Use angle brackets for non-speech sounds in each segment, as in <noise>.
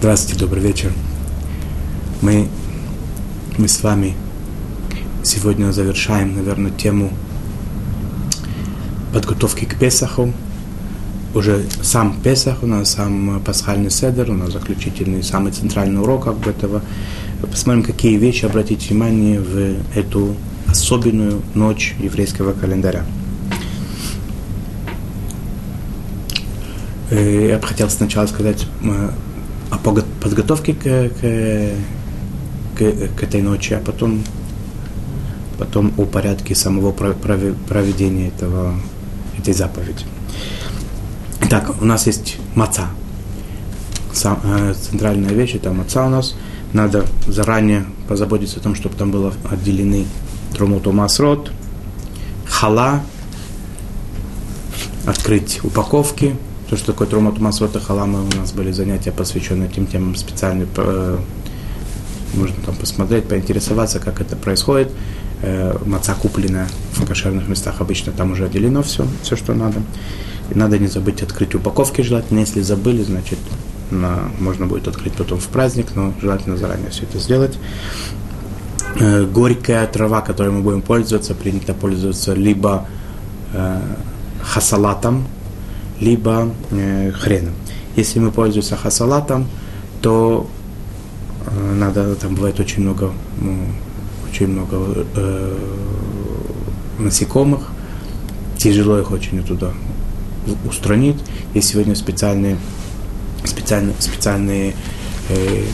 Здравствуйте, добрый вечер. Мы, мы с вами сегодня завершаем, наверное, тему подготовки к Песаху. Уже сам Песах у нас, сам пасхальный седер, у нас заключительный, самый центральный урок бы этого. Посмотрим, какие вещи обратить внимание в эту особенную ночь еврейского календаря. Э, я бы хотел сначала сказать э, о подготовке к, к, к, к этой ночи, а потом, потом о порядке самого проведения этого, этой заповеди. Итак, у нас есть маца. Сам, э, центральная вещь это маца у нас. Надо заранее позаботиться о том, чтобы там было отделены трумуту масрот, хала, открыть упаковки, то, что такое Трумат Масвата Халама, у нас были занятия, посвященные этим темам специально. Э, можно там посмотреть, поинтересоваться, как это происходит. Э, маца купленная в кошерных местах обычно там уже отделено все, все, что надо. И надо не забыть открыть упаковки желательно. Если забыли, значит, на, можно будет открыть потом в праздник, но желательно заранее все это сделать. Э, горькая трава, которой мы будем пользоваться, принято пользоваться либо э, хасалатом, либо э, хреном. Если мы пользуемся хасалатом, то э, надо, там бывает очень много, ну, очень много э, насекомых, тяжело их очень туда устранить. Есть сегодня специальные, специальные, специальные э,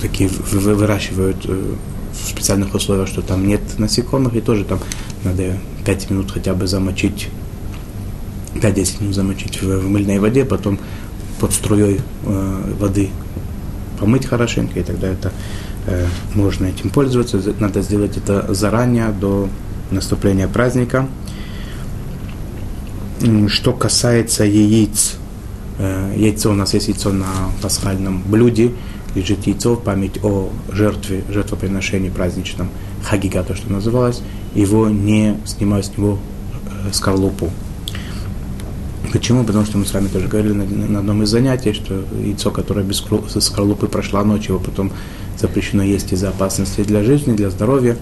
такие выращивают э, в специальных условиях, что там нет насекомых, и тоже там надо 5 минут хотя бы замочить 5-10 минут замочить в, в мыльной воде, потом под струей э, воды помыть хорошенько, и тогда это э, можно этим пользоваться. Надо сделать это заранее, до наступления праздника. Что касается яиц, э, яйцо, у нас есть яйцо на пасхальном блюде, лежит яйцо в память о жертве, жертвоприношении праздничном, хагига, то, что называлось, его не снимают с него э, скорлупу. Почему? Потому что мы с вами тоже говорили на, на одном из занятий, что яйцо, которое без скорлупы прошла ночь, его потом запрещено есть из-за опасности для жизни, для здоровья.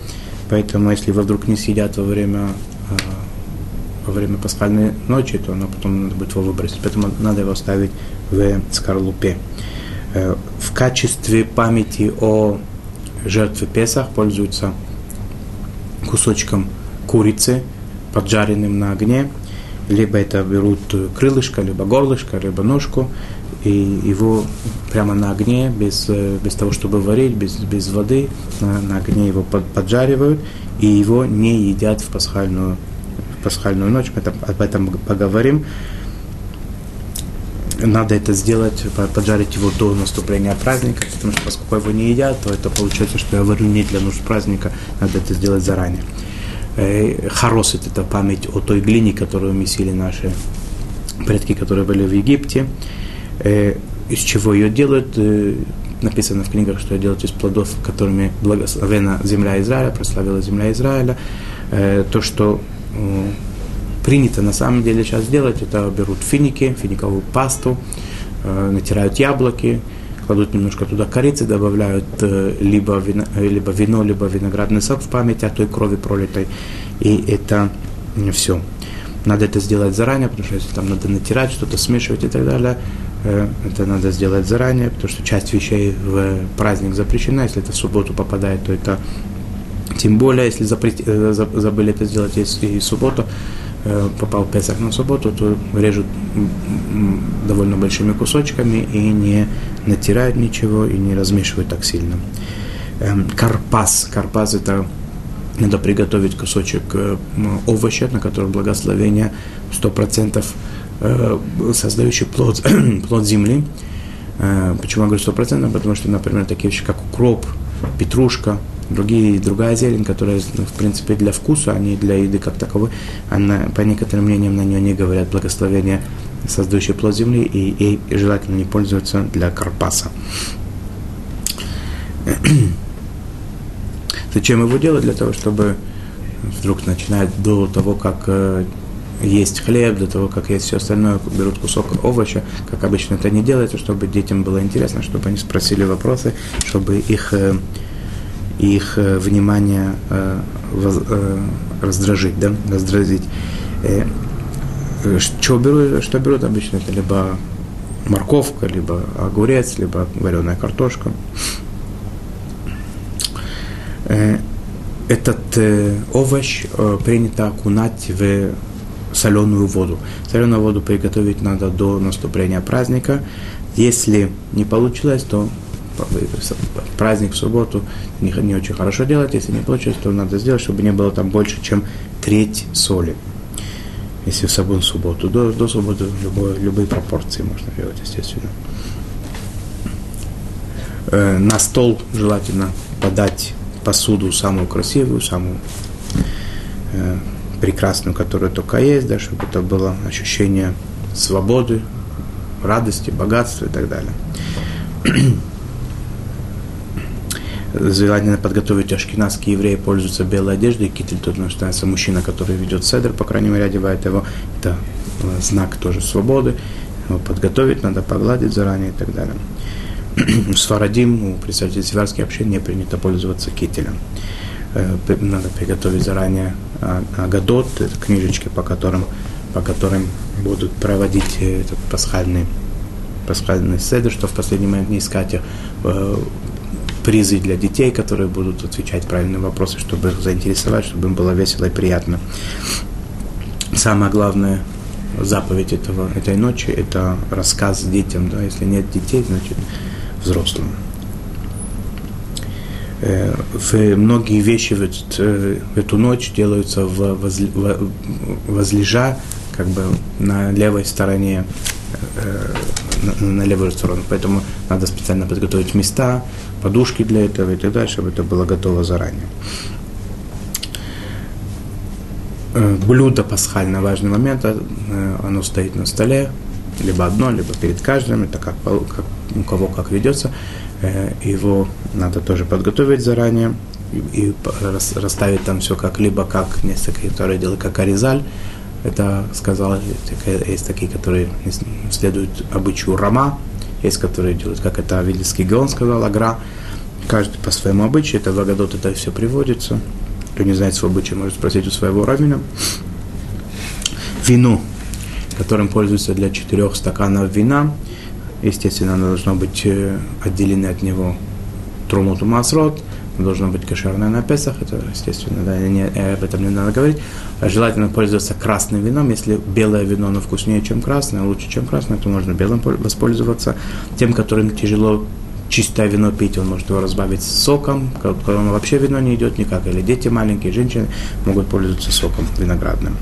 Поэтому, если вы вдруг не съедят во время, э, во время пасхальной ночи, то оно потом надо будет его выбросить. Поэтому надо его оставить в скорлупе. Э, в качестве памяти о жертве Песах пользуются кусочком курицы, поджаренным на огне – либо это берут крылышко, либо горлышко, либо ножку, и его прямо на огне, без, без того, чтобы варить, без, без воды, на, на огне его под, поджаривают, и его не едят в пасхальную, в пасхальную ночь. Мы это, об этом поговорим. Надо это сделать, поджарить его до наступления праздника, потому что поскольку его не едят, то это получается, что я варю не для нужд праздника, надо это сделать заранее. Э, Харосит – это память о той глине, которую месили наши предки, которые были в Египте. Э, из чего ее делают? Э, написано в книгах, что ее делают из плодов, которыми благословена земля Израиля, прославила земля Израиля. То, что принято на самом деле сейчас делать, это берут финики, финиковую пасту, натирают яблоки, кладут немножко туда корицы, добавляют э, либо вино, э, либо вино, либо виноградный сок в память о той крови пролитой. И это все. Надо это сделать заранее, потому что если там надо натирать, что-то смешивать и так далее, э, это надо сделать заранее, потому что часть вещей в праздник запрещена. Если это в субботу попадает, то это тем более, если запрет, забыли это сделать и в субботу, попал Песах на субботу, то режут довольно большими кусочками и не натирают ничего и не размешивают так сильно. Эм, карпас. Карпас это надо приготовить кусочек э, овоща, на котором благословение 100% э, создающий плод, <clears throat> плод земли. Почему я говорю 100%? Потому что, например, такие вещи, как укроп, петрушка, другие, другая зелень, которая, ну, в принципе, для вкуса, а не для еды как таковой, она, по некоторым мнениям на нее не говорят благословение, создающее плод земли, и ей желательно не пользоваться для карпаса. <clears throat> Зачем его делать? Для того, чтобы вдруг начинать до того, как э, есть хлеб, до того, как есть все остальное, берут кусок овоща, как обычно это не делается, чтобы детям было интересно, чтобы они спросили вопросы, чтобы их, э, их э, внимание э, раздражить, да, раздразить. Что берут, что берут обычно? Это либо морковка, либо огурец, либо вареная картошка. Этот овощ принято окунать в соленую воду. Соленую воду приготовить надо до наступления праздника. Если не получилось, то праздник в субботу не, не очень хорошо делать. Если не получилось, то надо сделать, чтобы не было там больше, чем треть соли. Если в сабун субботу. До, до субботы любой, любые пропорции можно делать, естественно. Э, на стол желательно подать посуду самую красивую, самую э, прекрасную, которая только есть, да, чтобы это было ощущение свободы, радости, богатства и так далее. <clears throat> Желательно подготовить ашкенадские евреи пользуются белой одеждой, китель тут нуждается мужчина, который ведет седр, по крайней мере, одевает его. Это э, знак тоже свободы. Его подготовить надо, погладить заранее и так далее. <clears throat> С Фарадим, у представителей северских общин не принято пользоваться кителем. Э, надо приготовить заранее Агадот, это книжечки, по которым, по которым будут проводить э, этот пасхальный, пасхальный седр, что в последний момент не искать э, призы для детей, которые будут отвечать правильные вопросы, чтобы их заинтересовать, чтобы им было весело и приятно. Самое главное заповедь этого, этой ночи – это рассказ детям. Да? Если нет детей, значит взрослым. Э, в многие вещи в, э, эту ночь делаются в, возле, в, возлежа как бы на левой стороне, на, на левую сторону. Поэтому надо специально подготовить места, подушки для этого и так далее, чтобы это было готово заранее. Блюдо пасхальное, важный момент, оно стоит на столе, либо одно, либо перед каждым, это как, как у кого как ведется. Э, его надо тоже подготовить заранее и расставить там все как либо как несколько, которые делают как аризаль, это сказал, есть такие, которые следуют обычаю Рама, есть которые делают, как это Вильский Геон сказал, Агра, каждый по своему обычаю, это в Агадот это все приводится, кто не знает свой обычай, может спросить у своего равина. Вино, которым пользуются для четырех стаканов вина, Естественно, оно должно быть э, отделено от него трумуту масрот, должно быть кошерное на Песах, это, естественно, да, не, об этом не надо говорить. А желательно пользоваться красным вином. Если белое вино, оно вкуснее, чем красное, лучше, чем красное, то можно белым воспользоваться. Тем, которым тяжело чистое вино пить, он может его разбавить соком, когда вообще вино не идет никак. Или дети маленькие, женщины могут пользоваться соком виноградным.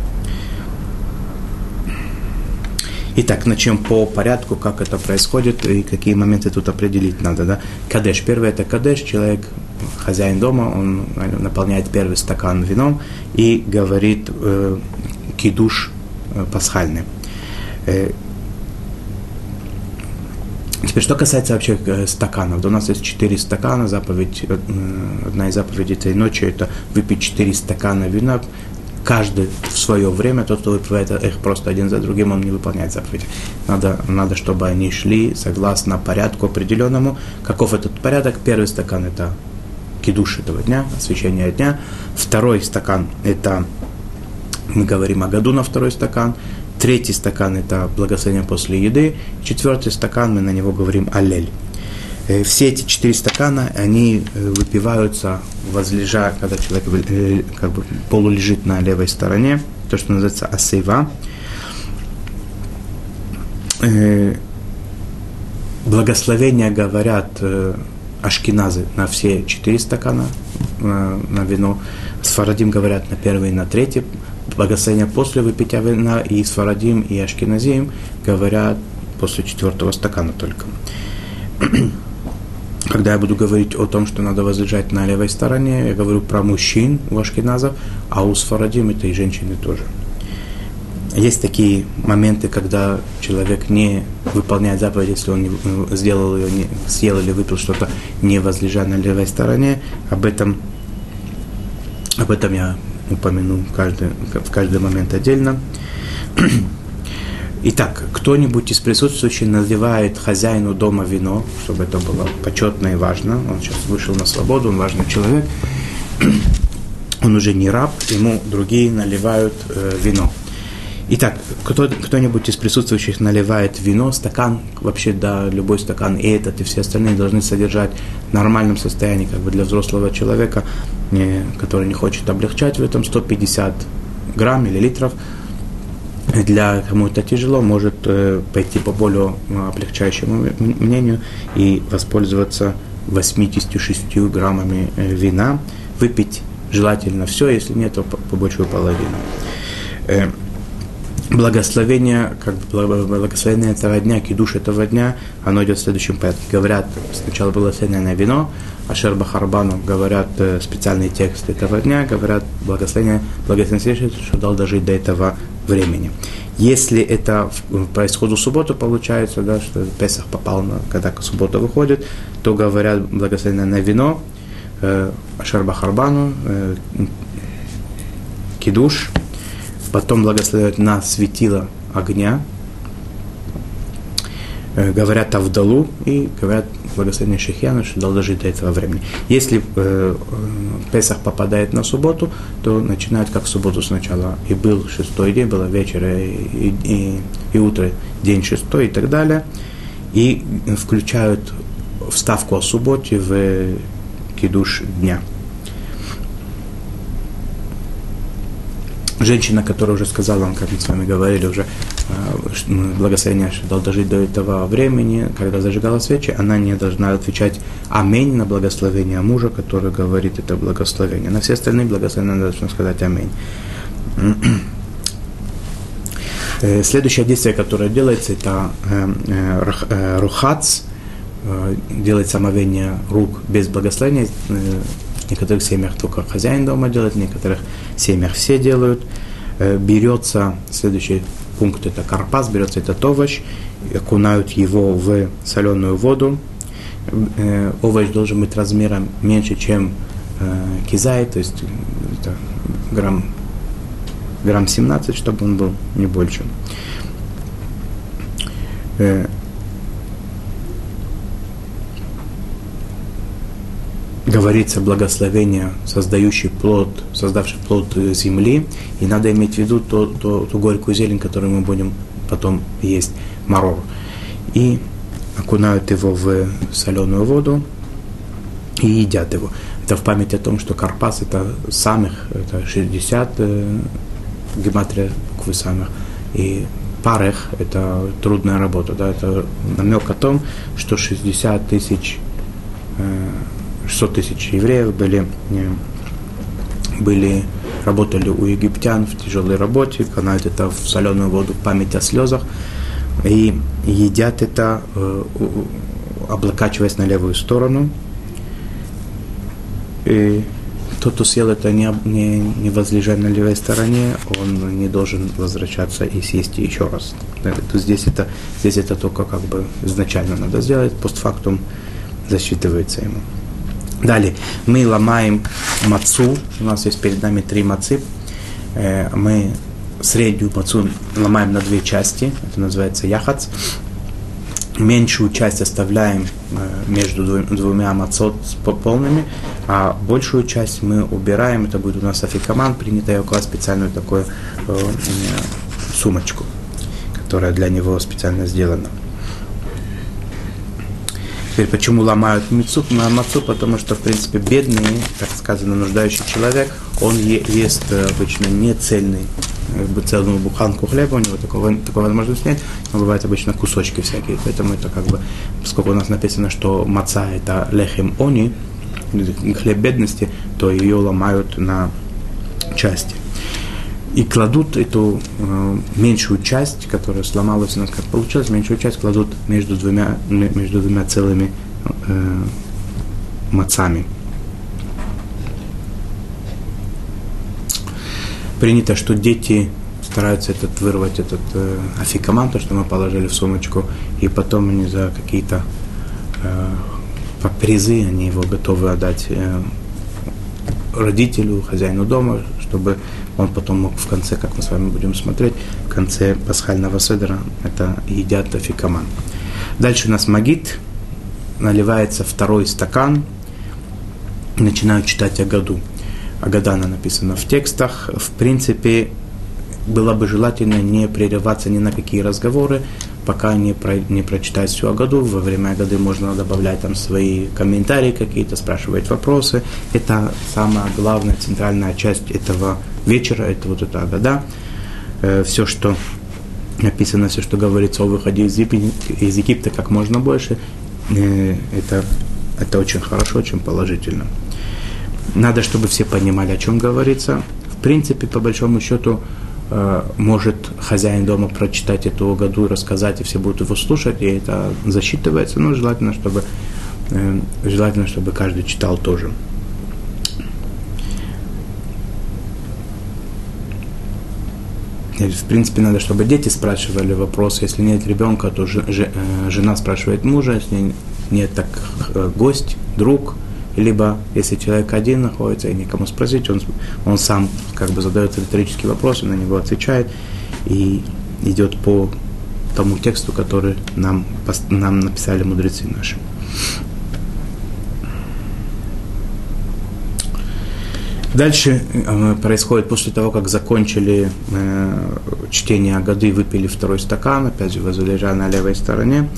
Итак, начнем по порядку, как это происходит и какие моменты тут определить надо. Да? Кадеш. Первый это кадеш. Человек, хозяин дома, он наполняет первый стакан вином и говорит э, кидуш э, пасхальный. Э, Теперь, что касается вообще э, стаканов. Да у нас есть четыре стакана. Заповедь, одна из заповедей этой ночи – это выпить четыре стакана вина каждый в свое время, тот, кто выпивает их просто один за другим, он не выполняет заповеди. Надо, надо, чтобы они шли согласно порядку определенному. Каков этот порядок? Первый стакан – это кидуш этого дня, освещение дня. Второй стакан – это, мы говорим о году на второй стакан. Третий стакан – это благословение после еды. Четвертый стакан, мы на него говорим аллель. Э, все эти четыре стакана, они э, выпиваются возлежа, когда человек э, как бы полулежит на левой стороне, то, что называется асейва. Благословения говорят ашкеназы на все четыре стакана на вино. Сфарадим говорят на первый и на третий. Благословения после выпития вина и Сфарадим и Ашкеназим говорят после четвертого стакана только <clears throat> когда я буду говорить о том, что надо возлежать на левой стороне, я говорю про мужчин у ашкеназов, а у сфарадим это и женщины тоже. Есть такие моменты, когда человек не выполняет заповедь, если он не, э, сделал ее, не, съел или выпил что-то, не возлежа на левой стороне. Об этом, об этом я упомяну каждый, в каждый момент отдельно. <clears throat> Итак, кто-нибудь из присутствующих наливает хозяину дома вино, чтобы это было почетно и важно. Он сейчас вышел на свободу, он важный человек. <clears throat> Он уже не раб, ему другие наливают э, вино. Итак, кто, кто-нибудь из присутствующих наливает вино, стакан, вообще, да, любой стакан, и этот, и все остальные должны содержать в нормальном состоянии, как бы для взрослого человека, не, который не хочет облегчать в этом 150 грамм или литров, для кому это тяжело, может э, пойти по более э, облегчающему мнению и воспользоваться 86 граммами э, вина, выпить желательно все, если нет, то по, по большую половину. Э, благословение, как бы благословение этого дня, кидуш этого дня, оно идет в следующем порядке. Говорят сначала благословение на вино, а Шерба Харбану говорят э, специальные тексты этого дня, говорят благословение, благословение, что дал дожить до этого времени. Если это по исходу субботы получается, да, что Песах попал, на, когда суббота выходит, то говорят благословение на вино, э, Ашер Бахарбану, э, Кидуш, потом благословляют на светило огня, э, говорят Авдалу и говорят благословение Шехьяна, что дал дожить до этого времени. Если э, э, Песах попадает на субботу, то начинают как субботу сначала. И был шестой день, было вечер и, и, и утро, день шестой и так далее. И включают вставку о субботе в кидуш дня. Женщина, которая уже сказала как мы с вами говорили уже, э, благословение дал дожить до этого времени, когда зажигала свечи, она не должна отвечать «Аминь» на благословение мужа, который говорит это благословение. На все остальные благословения она должна сказать «Аминь». Э, следующее действие, которое делается, это э, рухац, делает омовение рук без благословения. В некоторых семьях только хозяин дома делает, в некоторых семьях все делают. Э, берется, следующий пункт это карпас, берется этот овощ, окунают его в соленую воду. Э, овощ должен быть размером меньше, чем э, кизай, то есть это грамм, грамм 17, чтобы он был не больше говорится благословение, создающий плод, создавший плод земли, и надо иметь в виду ту, ту, ту горькую зелень, которую мы будем потом есть, марор. И окунают его в соленую воду и едят его. Это в память о том, что карпас это самых, это 60 э, гематрия буквы самых, и парех – это трудная работа, да, это намек о том, что 60 тысяч э, 600 тысяч евреев были, э, были, работали у египтян в тяжелой работе, канают это в соленую воду, память о слезах, и едят это, э, облокачиваясь на левую сторону. И тот, кто съел это не, не, не возлежа на левой стороне, он не должен возвращаться и съесть еще раз. То здесь это, здесь это только как бы изначально надо сделать, постфактум засчитывается ему. Далее, мы ломаем мацу, у нас есть перед нами три мацы, э, мы среднюю мацу ломаем на две части, это называется яхац, меньшую часть оставляем э, между двумя мацот полными, а большую часть мы убираем, это будет у нас афикаман, принято я специальную такую э, сумочку, которая для него специально сделана. Теперь, почему ломают мицу, мацу? Потому что, в принципе, бедный, так сказано, нуждающий человек, он ест э, обычно не цельный, как бы целую буханку хлеба, у него такого, такой возможности нет, но бывают обычно кусочки всякие, поэтому это как бы, поскольку у нас написано, что маца это лехем они, хлеб бедности, то ее ломают на части и кладут эту э, меньшую часть, которая сломалась у нас, как получилось, меньшую часть кладут между двумя, между двумя целыми э, мацами. Принято, что дети стараются этот, вырвать этот э, афикаман, то, что мы положили в сумочку, и потом они за какие-то э, призы, они его готовы отдать э, родителю, хозяину дома, чтобы он потом мог в конце, как мы с вами будем смотреть, в конце пасхального седра это едят афикаман. Дальше у нас магит, наливается второй стакан, начинают читать о году. Агадана написано в текстах. В принципе, было бы желательно не прерываться ни на какие разговоры, пока не, про, не прочитать всю году. Во время годы можно добавлять там свои комментарии какие-то, спрашивать вопросы. Это самая главная, центральная часть этого вечера, это вот эта года. Э, все, что написано, все, что говорится о выходе из, из Египта как можно больше, э, это, это очень хорошо, очень положительно. Надо, чтобы все понимали, о чем говорится. В принципе, по большому счету, может хозяин дома прочитать эту году и рассказать, и все будут его слушать, и это засчитывается, но желательно, чтобы, э, желательно, чтобы каждый читал тоже. В принципе, надо, чтобы дети спрашивали вопрос. Если нет ребенка, то э, жена спрашивает мужа. Если нет, так гость, друг – либо если человек один находится и никому спросить, он, он сам как бы задает риторический вопрос, и на него отвечает и идет по тому тексту, который нам, нам написали мудрецы наши. Дальше э, происходит после того, как закончили э, чтение Агады, выпили второй стакан, опять же возлежа на левой стороне,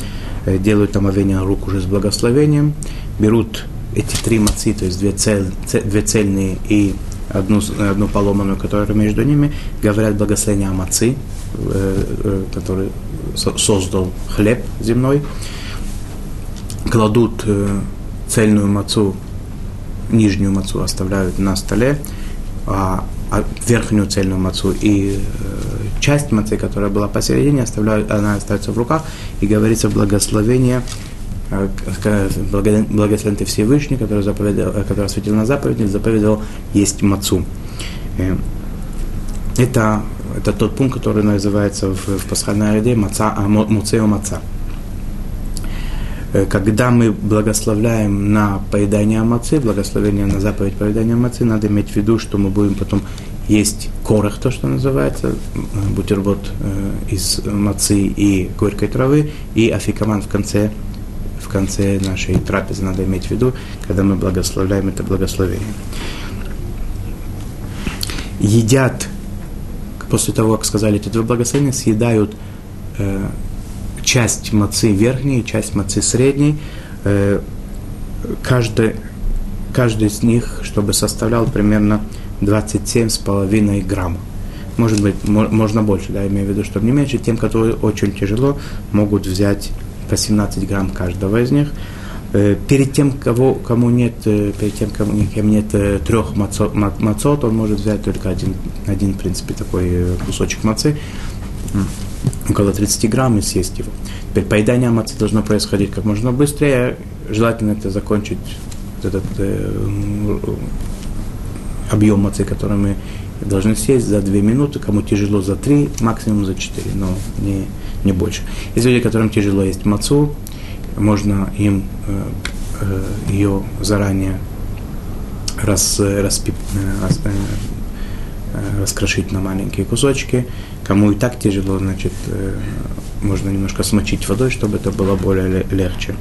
э, делают омовение рук уже с благословением, берут эти три мацы, то есть две, цель, две цельные и одну, одну поломанную, которая между ними, говорят благословение о мацы, э, э, который создал хлеб земной, кладут э, цельную мацу, нижнюю мацу оставляют на столе, а, а верхнюю цельную мацу и часть мацы, которая была посередине, оставляют, она остается в руках, и говорится благословение благословен ты Всевышний, который, заповедал, который осветил на заповедь, заповедовал есть мацу. Э, это, это тот пункт, который называется в, в пасхальной еде маца, а, муцео маца. Э, когда мы благословляем на поедание мацы, благословение на заповедь поедания мацы, надо иметь в виду, что мы будем потом есть корох, то, что называется, э, бутерброд из мацы и горькой травы, и афикаман в конце конце нашей трапезы надо иметь в виду, когда мы благословляем это благословение. Едят, после того, как сказали эти два благословения, съедают э, часть мацы верхней часть мацы средней. Э, каждый, каждый из них, чтобы составлял примерно 27,5 грамм. Может быть, можно больше, да, имею в виду, чтобы не меньше. Тем, которые очень тяжело, могут взять по 17 грамм каждого из них. Э, перед тем, кого, кому нет, э, перед тем, кому нет э, трех мацот, он может взять только один, один, в принципе, такой кусочек мацы, около 30 грамм, и съесть его. Теперь поедание мацы должно происходить как можно быстрее. Желательно это закончить этот э, объем мацы, который мы должны съесть за 2 минуты, кому тяжело за 3, максимум за 4, но не, не больше. Есть люди, которым тяжело есть мацу, можно им э, э, ее заранее рас, распип, э, рас, раскрошить на маленькие кусочки. Кому и так тяжело, значит, можно немножко смочить водой, чтобы это было более легче.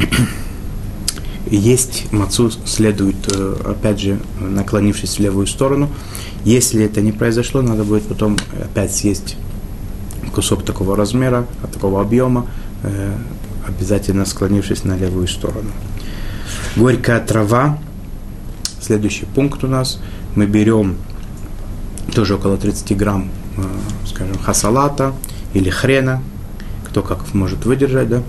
<clears throat> Есть мацу следует, опять же, наклонившись в левую сторону. Если это не произошло, надо будет потом опять съесть кусок такого размера, такого объема, э, обязательно склонившись на левую сторону. Горькая трава. Следующий пункт у нас. Мы берем тоже около 30 грамм, э, скажем, хасалата или хрена, кто как может выдержать, да,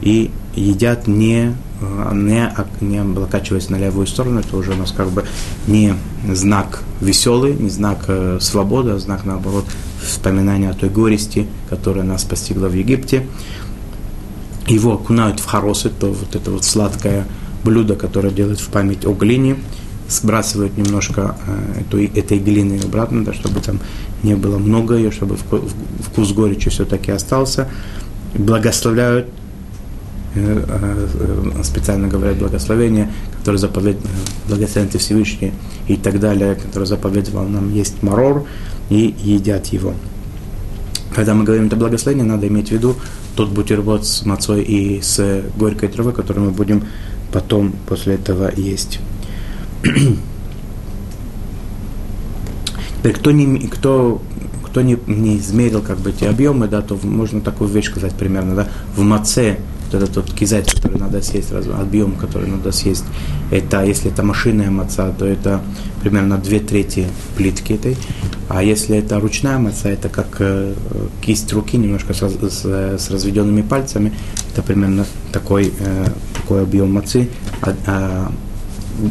и едят не, э, не, не облокачиваясь на левую сторону, это уже у нас как бы не знак веселый, не знак свободы, а знак, наоборот, вспоминания о той горести, которая нас постигла в Египте. Его окунают в харосы, то вот это вот сладкое блюдо, которое делают в память о глине, сбрасывают немножко э, эту, этой глины обратно, да, чтобы там не было много ее, чтобы вкус горечи все-таки остался. Благословляют специально говорят благословение, которое заповедует, благословен Всевышний и так далее, которое заповедовал нам есть марор, и едят его. Когда мы говорим это благословение, надо иметь в виду тот бутерброд с мацой и с горькой травой, который мы будем потом после этого есть. Теперь, кто, не, кто, кто не, не измерил как бы эти объемы, да, то можно такую вещь сказать примерно, да, в маце вот этот вот кизайт, который надо съесть, объем, который надо съесть, это, если это машинная маца, то это примерно две трети плитки этой, а если это ручная маца, это как э, кисть руки, немножко с, с, с разведенными пальцами, это примерно такой, э, такой объем мацы, а, а,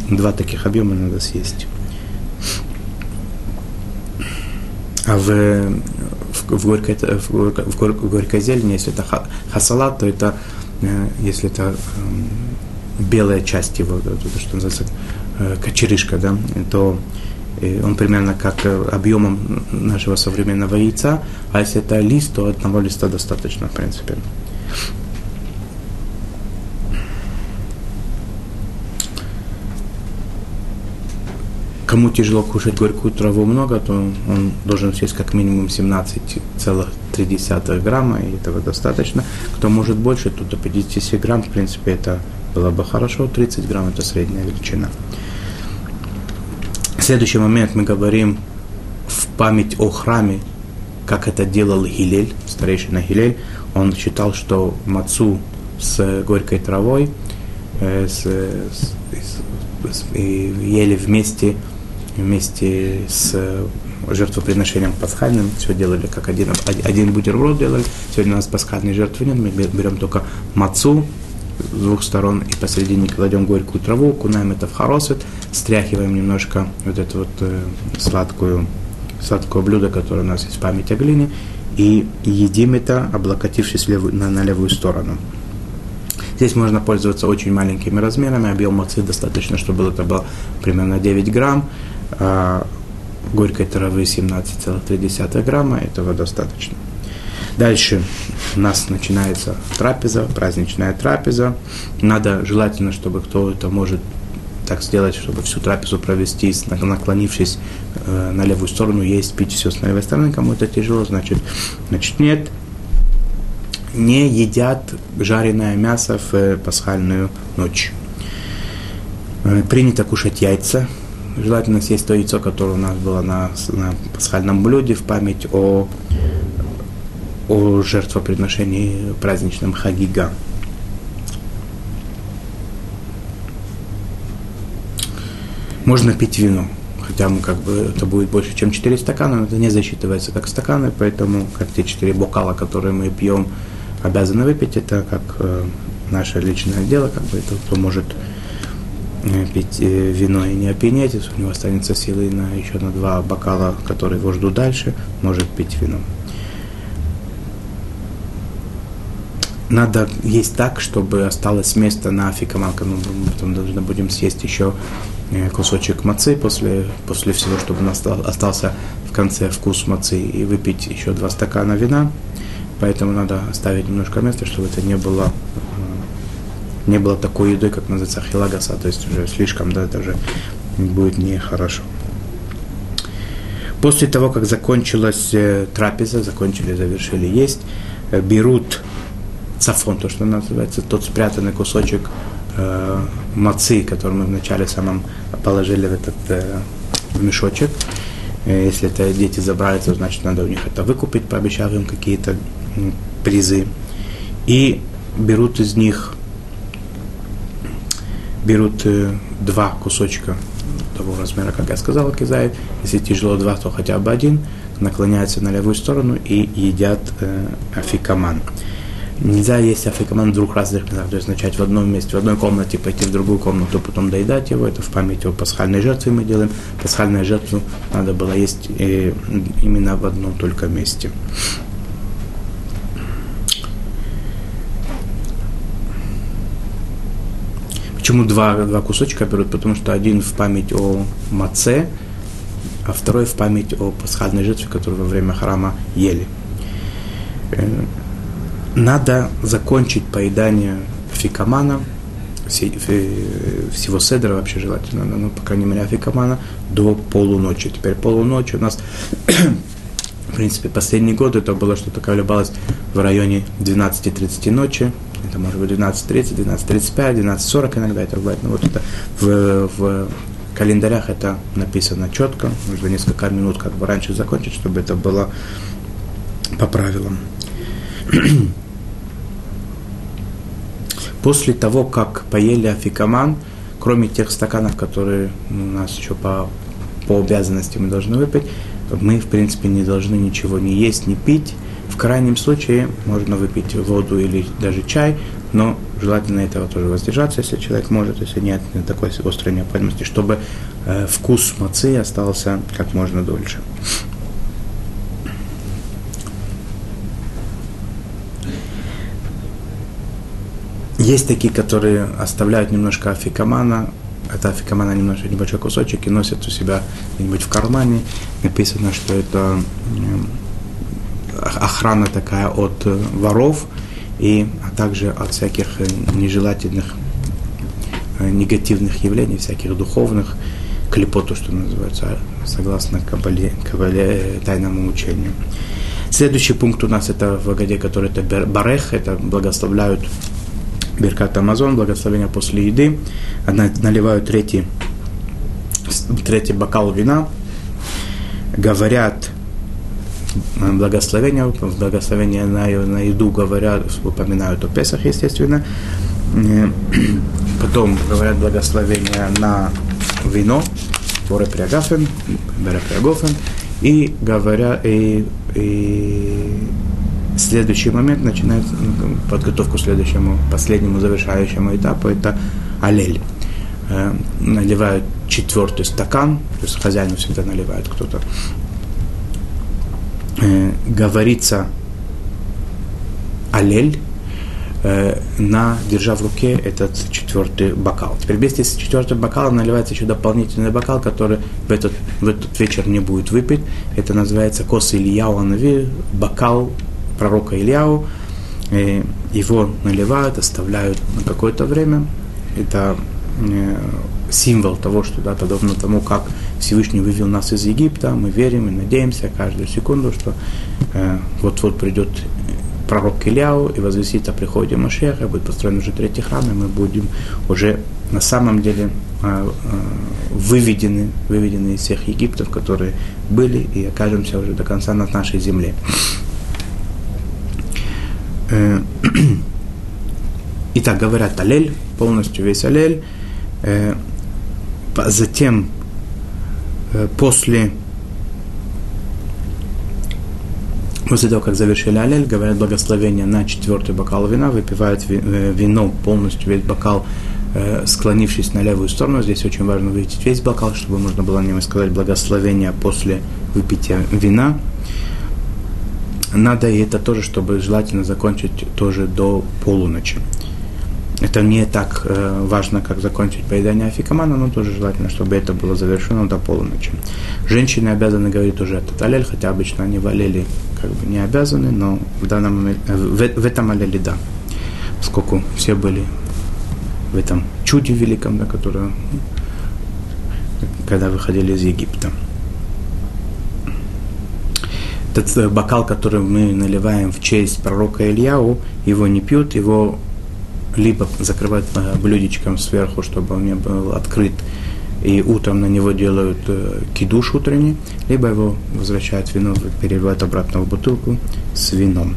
два таких объема надо съесть. А в, в, в, горькой, в, в, в горькой зелени, если это хасалат, то это Э, если это эм, белая часть его, то, что называется э, кочерышка, да, то э, он примерно как объемом нашего современного яйца, а если это лист, то одного листа достаточно, в принципе. Кому тяжело кушать горькую траву много, то он должен съесть как минимум 17,3 грамма, и этого достаточно. Кто может больше, то до 50 грамм, в принципе, это было бы хорошо. 30 грамм – это средняя величина. Следующий момент мы говорим в память о храме, как это делал Гилель, старейшина Гилель. Он считал, что мацу с горькой травой э, с, с, с, ели вместе вместе с жертвоприношением пасхальным, все делали как один, один бутерброд делали. Сегодня у нас пасхальной жертвы нет, мы берем только мацу с двух сторон и посередине кладем горькую траву, кунаем это в хоросвет, стряхиваем немножко вот это вот э, сладкую, сладкое блюдо, которое у нас есть в память о глине, и едим это, облокотившись левую, на, на левую сторону. Здесь можно пользоваться очень маленькими размерами, объем мацы достаточно, чтобы это было примерно 9 грамм а горькой травы 17,3 грамма, этого достаточно. Дальше у нас начинается трапеза, праздничная трапеза. Надо желательно, чтобы кто это может так сделать, чтобы всю трапезу провести, наклонившись э, на левую сторону, есть, пить все с левой стороны. Кому это тяжело, значит, значит нет. Не едят жареное мясо в э, пасхальную ночь. Э, принято кушать яйца, Желательно съесть то яйцо, которое у нас было на, на пасхальном блюде в память о, о жертвоприношении праздничном Хагига. Можно пить вино, хотя мы как бы это будет больше, чем 4 стакана, но это не засчитывается как стаканы, поэтому как те 4 бокала, которые мы пьем, обязаны выпить, это как э, наше личное дело, как бы это кто может Э, пить э, вино и не опьянеть, если у него останется силы на еще на два бокала, которые его ждут дальше, может пить вино. Надо есть так, чтобы осталось место на афикамалка. Мы потом должны будем съесть еще э, кусочек мацы после, после всего, чтобы остался в конце вкус мацы и выпить еще два стакана вина. Поэтому надо оставить немножко места, чтобы это не было не было такой едой, как называется хилагаса, то есть уже слишком, да, это уже будет нехорошо. После того, как закончилась э, трапеза, закончили, завершили есть, э, берут цафон, то, что называется, тот спрятанный кусочек э, мацы, который мы вначале самом положили в этот э, мешочек. Э, если это дети забрали, то значит надо у них это выкупить, пообещав им какие-то призы. И берут из них берут э, два кусочка того размера, как я сказал, кизает. Если тяжело два, то хотя бы один. Наклоняются на левую сторону и едят э, афикаман. Нельзя есть афикаман в двух разных местах, то есть начать в одном месте, в одной комнате, пойти в другую комнату, потом доедать его. Это в память о пасхальной жертве мы делаем. Пасхальную жертву надо было есть э, именно в одном только месте. Почему два, два кусочка берут? Потому что один в память о маце, а второй в память о пасхальной жертве, которую во время храма ели. Э, надо закончить поедание афикамана, всего седра вообще желательно, ну, по крайней мере, афикамана, до полуночи. Теперь полуночи у нас, <clears throat> в принципе, последний год это было что-то колебалось в районе 12.30 ночи, это может быть 12.30, 12.35, 12.40 иногда это бывает, но вот это в, в календарях это написано четко, нужно несколько минут как бы раньше закончить, чтобы это было по правилам. <clears throat> После того, как поели афикаман, кроме тех стаканов, которые у нас еще по, по обязанности мы должны выпить, мы, в принципе, не должны ничего не есть, не пить. В крайнем случае можно выпить воду или даже чай, но желательно этого тоже воздержаться, если человек может, если нет такой острой необходимости, чтобы э, вкус мацы остался как можно дольше. Есть такие, которые оставляют немножко афикамана, это афикамана немножко небольшой кусочек и носят у себя где-нибудь в кармане. Написано, что это охрана такая от э, воров, и, а также от всяких э, нежелательных, э, негативных явлений, всяких духовных, клепоту, что называется, согласно кабале, кабале тайному учению. Следующий пункт у нас это в Агаде, который это барех, это благословляют Беркат Амазон, благословение после еды. Одна, наливают третий, третий бокал вина, говорят благословение, благословение на, на еду говорят, упоминают о Песах, естественно. <clears throat> Потом говорят благословение на вино, Боре Приагафен, Бере Приагофен, и говорят, и, и следующий момент начинается ну, подготовку к следующему, последнему завершающему этапу, это алель. Э, наливают четвертый стакан, то есть хозяину всегда наливает кто-то. Э, говорится алель, э, на, держа в руке этот четвертый бокал. Теперь вместе с четвертым бокалом наливается еще дополнительный бокал, который в этот, в этот вечер не будет выпит. Это называется кос Ильяу Анави, бокал пророка Ильяу, и его наливают, оставляют на какое-то время. Это э, символ того, что да, подобно тому, как Всевышний вывел нас из Египта, мы верим и надеемся каждую секунду, что э, вот-вот придет пророк Ильяу и возвестит о приходе Машеха, будет построен уже третий храм, и мы будем уже на самом деле э, э, выведены, выведены из всех Египтов, которые были, и окажемся уже до конца на нашей земле. Э, итак, говорят Алель, полностью весь Алель. Э, затем, э, после, после того, как завершили Алель, говорят благословение на четвертый бокал вина, выпивают вино полностью, весь бокал, склонившись на левую сторону. Здесь очень важно увидеть весь бокал, чтобы можно было на сказать благословение после выпития вина надо и это тоже, чтобы желательно закончить тоже до полуночи. Это не так э, важно, как закончить поедание афикамана, но тоже желательно, чтобы это было завершено до полуночи. Женщины обязаны говорить уже этот алель, хотя обычно они в аллеле как бы не обязаны, но в, данном э, в, в этом аллеле да, поскольку все были в этом чуде великом, да, которое, когда выходили из Египта этот э, бокал, который мы наливаем в честь пророка Ильяу, его не пьют, его либо закрывают блюдечком сверху, чтобы он не был открыт, и утром на него делают э, кидуш утренний, либо его возвращают вино, переливают обратно в бутылку с вином.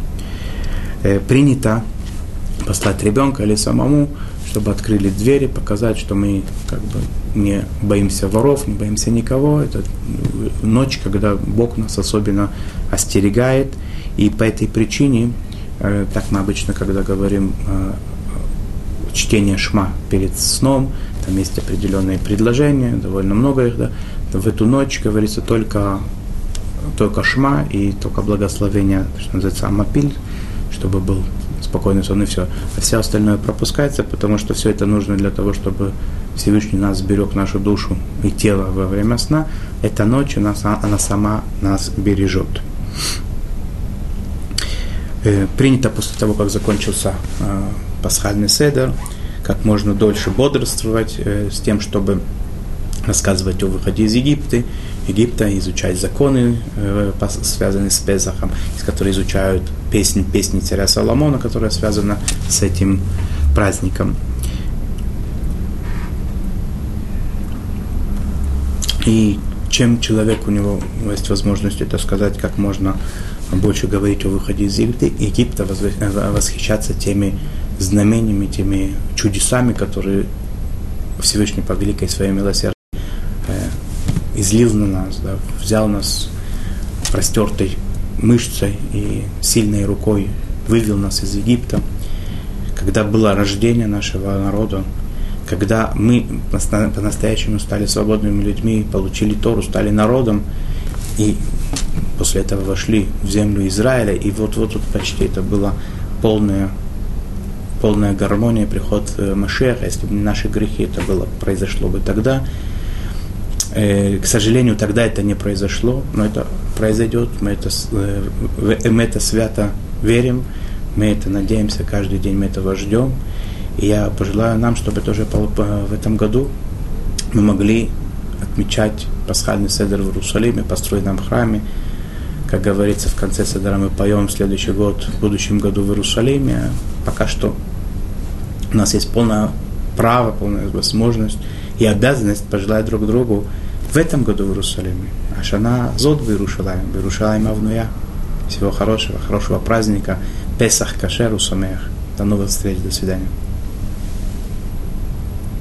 Э, принято послать ребенка или самому, чтобы открыли двери, показать, что мы как бы не боимся воров, не боимся никого. Это ночь, когда Бог нас особенно остерегает. И по этой причине, э, так мы обычно, когда говорим э, чтение шма перед сном, там есть определенные предложения, довольно много их, да, в эту ночь говорится только, только шма и только благословение, что называется амапиль, чтобы был спокойный сон и все. А все остальное пропускается, потому что все это нужно для того, чтобы Всевышний нас берег нашу душу и тело во время сна. Эта ночь она, она сама нас бережет. Э, принято после того, как закончился э, пасхальный седер, как можно дольше бодрствовать э, с тем, чтобы рассказывать о выходе из Египта, Египта, изучать законы, связанные с Песахом, из которых изучают песни, песни царя Соломона, которая связана с этим праздником. И чем человек, у него есть возможность это сказать, как можно больше говорить о выходе из Египта, Египта восхищаться теми знамениями, теми чудесами, которые Всевышний по великой своей милосердии э, излил на нас, да, взял нас простертой мышцей и сильной рукой, вывел нас из Египта. Когда было рождение нашего народа, когда мы по-настоящему стали свободными людьми, получили Тору, стали народом, и после этого вошли в землю Израиля, и вот-вот вот почти это была полная, полная гармония, приход э, Машеха, если бы не наши грехи, это было, произошло бы тогда. Э, к сожалению, тогда это не произошло, но это произойдет, мы это, э, мы это свято верим, мы это надеемся, каждый день мы этого ждем. И я пожелаю нам, чтобы тоже в этом году мы могли отмечать пасхальный седр в Иерусалиме, построенном храме. Как говорится, в конце седра мы поем в следующий год, в будущем году в Иерусалиме. Пока что у нас есть полное право, полная возможность и обязанность пожелать друг другу в этом году в Иерусалиме. Ашана зод в Иерусалиме, в Иерусалиме Авнуя. Всего хорошего, хорошего праздника. Песах Кашеру Самех. До новых встреч, до свидания.